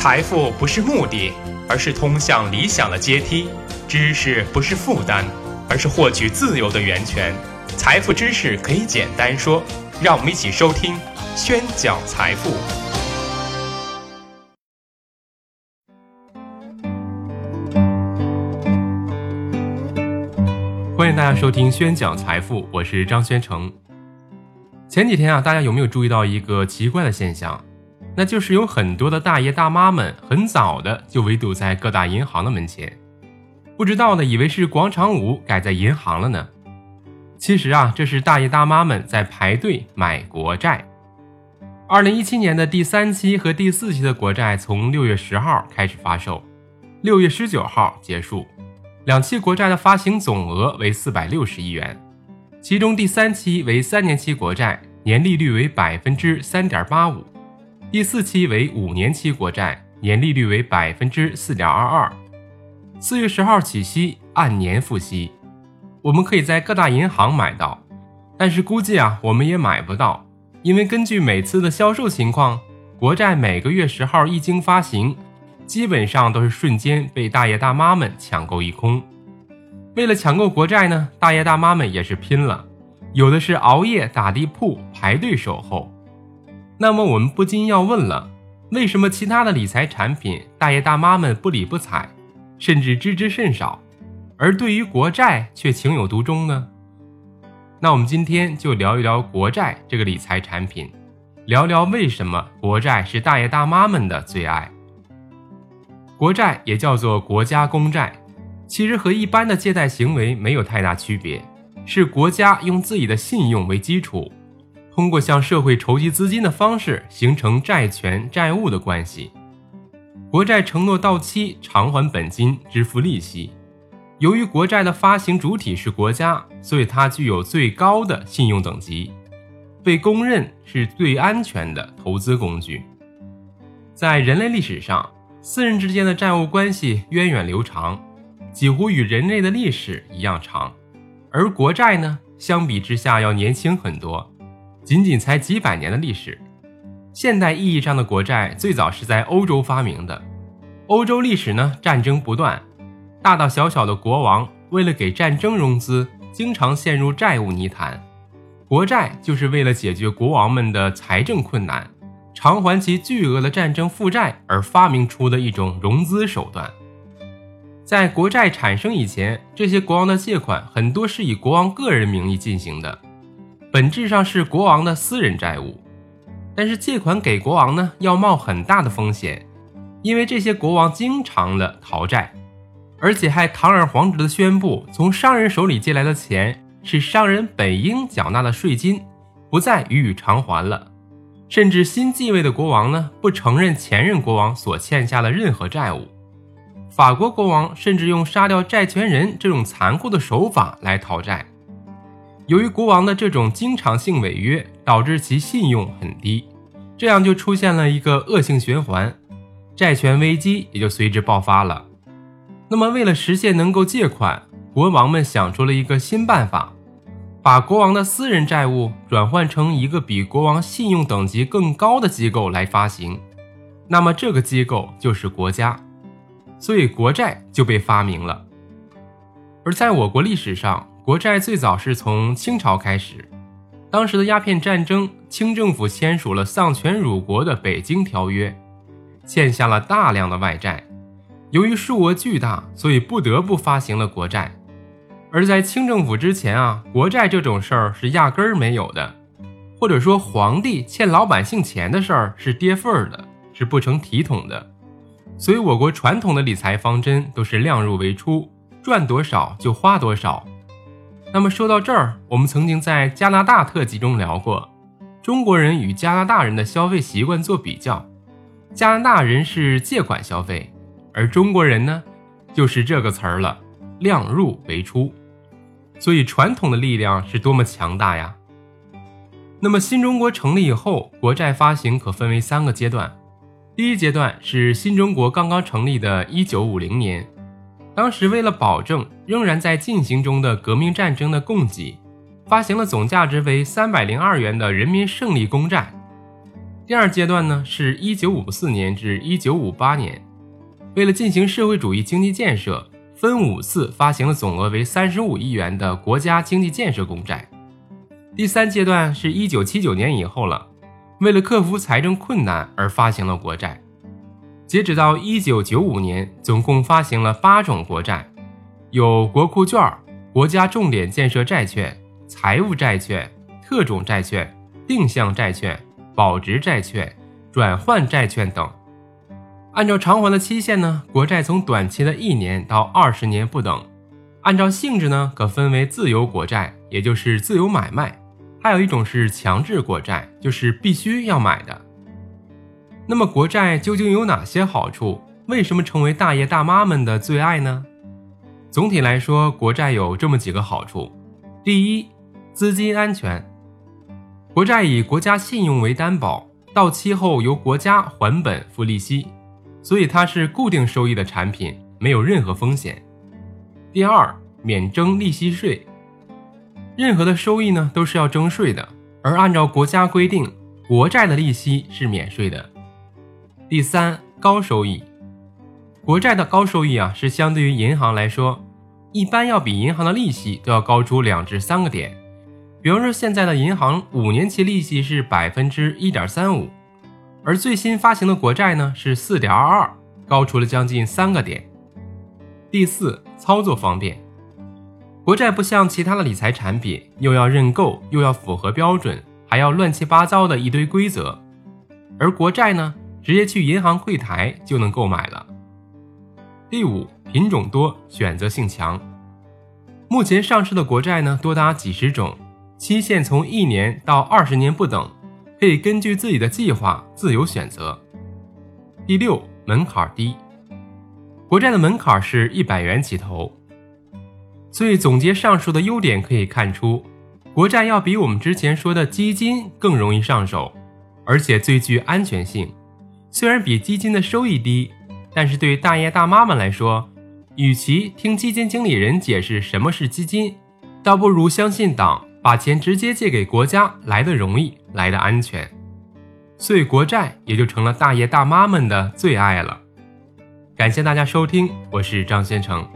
财富不是目的，而是通向理想的阶梯；知识不是负担，而是获取自由的源泉。财富知识可以简单说，让我们一起收听《宣讲财富》。欢迎大家收听《宣讲财富》，我是张宣成。前几天啊，大家有没有注意到一个奇怪的现象？那就是有很多的大爷大妈们很早的就围堵在各大银行的门前，不知道的以为是广场舞改在银行了呢。其实啊，这是大爷大妈们在排队买国债。二零一七年的第三期和第四期的国债从六月十号开始发售，六月十九号结束。两期国债的发行总额为四百六十亿元，其中第三期为三年期国债，年利率为百分之三点八五。第四期为五年期国债，年利率为百分之四点二二，四月十号起息，按年付息。我们可以在各大银行买到，但是估计啊，我们也买不到，因为根据每次的销售情况，国债每个月十号一经发行，基本上都是瞬间被大爷大妈们抢购一空。为了抢购国债呢，大爷大妈们也是拼了，有的是熬夜打地铺排队守候。那么我们不禁要问了：为什么其他的理财产品大爷大妈们不理不睬，甚至知之甚少，而对于国债却情有独钟呢？那我们今天就聊一聊国债这个理财产品，聊聊为什么国债是大爷大妈们的最爱。国债也叫做国家公债，其实和一般的借贷行为没有太大区别，是国家用自己的信用为基础。通过向社会筹集资金的方式形成债权债务的关系，国债承诺到期偿还本金，支付利息。由于国债的发行主体是国家，所以它具有最高的信用等级，被公认是最安全的投资工具。在人类历史上，私人之间的债务关系源远流长，几乎与人类的历史一样长，而国债呢，相比之下要年轻很多。仅仅才几百年的历史，现代意义上的国债最早是在欧洲发明的。欧洲历史呢，战争不断，大大小小的国王为了给战争融资，经常陷入债务泥潭。国债就是为了解决国王们的财政困难，偿还其巨额的战争负债而发明出的一种融资手段。在国债产生以前，这些国王的借款很多是以国王个人名义进行的。本质上是国王的私人债务，但是借款给国王呢，要冒很大的风险，因为这些国王经常的逃债，而且还堂而皇之的宣布，从商人手里借来的钱是商人本应缴纳的税金，不再予以偿还了。甚至新继位的国王呢，不承认前任国王所欠下的任何债务。法国国王甚至用杀掉债权人这种残酷的手法来讨债。由于国王的这种经常性违约，导致其信用很低，这样就出现了一个恶性循环，债权危机也就随之爆发了。那么，为了实现能够借款，国王们想出了一个新办法，把国王的私人债务转换成一个比国王信用等级更高的机构来发行，那么这个机构就是国家，所以国债就被发明了。而在我国历史上，国债最早是从清朝开始，当时的鸦片战争，清政府签署了丧权辱国的《北京条约》，欠下了大量的外债，由于数额巨大，所以不得不发行了国债。而在清政府之前啊，国债这种事儿是压根儿没有的，或者说皇帝欠老百姓钱的事儿是跌份儿的，是不成体统的。所以我国传统的理财方针都是量入为出，赚多少就花多少。那么说到这儿，我们曾经在加拿大特辑中聊过，中国人与加拿大人的消费习惯做比较，加拿大人是借款消费，而中国人呢，就是这个词儿了，量入为出。所以传统的力量是多么强大呀！那么新中国成立以后，国债发行可分为三个阶段，第一阶段是新中国刚刚成立的1950年。当时为了保证仍然在进行中的革命战争的供给，发行了总价值为三百零二元的人民胜利公债。第二阶段呢是一九五四年至一九五八年，为了进行社会主义经济建设，分五次发行了总额为三十五亿元的国家经济建设公债。第三阶段是一九七九年以后了，为了克服财政困难而发行了国债。截止到一九九五年，总共发行了八种国债，有国库券、国家重点建设债券、财务债券、特种债券、定向债券、保值债券、转换债券等。按照偿还的期限呢，国债从短期的一年到二十年不等。按照性质呢，可分为自由国债，也就是自由买卖。还有一种是强制国债，就是必须要买的。那么国债究竟有哪些好处？为什么成为大爷大妈们的最爱呢？总体来说，国债有这么几个好处：第一，资金安全。国债以国家信用为担保，到期后由国家还本付利息，所以它是固定收益的产品，没有任何风险。第二，免征利息税。任何的收益呢，都是要征税的，而按照国家规定，国债的利息是免税的。第三，高收益，国债的高收益啊，是相对于银行来说，一般要比银行的利息都要高出两至三个点。比方说，现在的银行五年期利息是百分之一点三五，而最新发行的国债呢是四点二二，高出了将近三个点。第四，操作方便。国债不像其他的理财产品，又要认购，又要符合标准，还要乱七八糟的一堆规则。而国债呢，直接去银行柜台就能购买了。第五，品种多，选择性强。目前上市的国债呢，多达几十种，期限从一年到二十年不等，可以根据自己的计划自由选择。第六，门槛低。国债的门槛是一百元起投。所以总结上述的优点，可以看出，国债要比我们之前说的基金更容易上手，而且最具安全性。虽然比基金的收益低，但是对于大爷大妈们来说，与其听基金经理人解释什么是基金，倒不如相信党，把钱直接借给国家来的容易，来的安全。所以国债也就成了大爷大妈们的最爱了。感谢大家收听，我是张先成。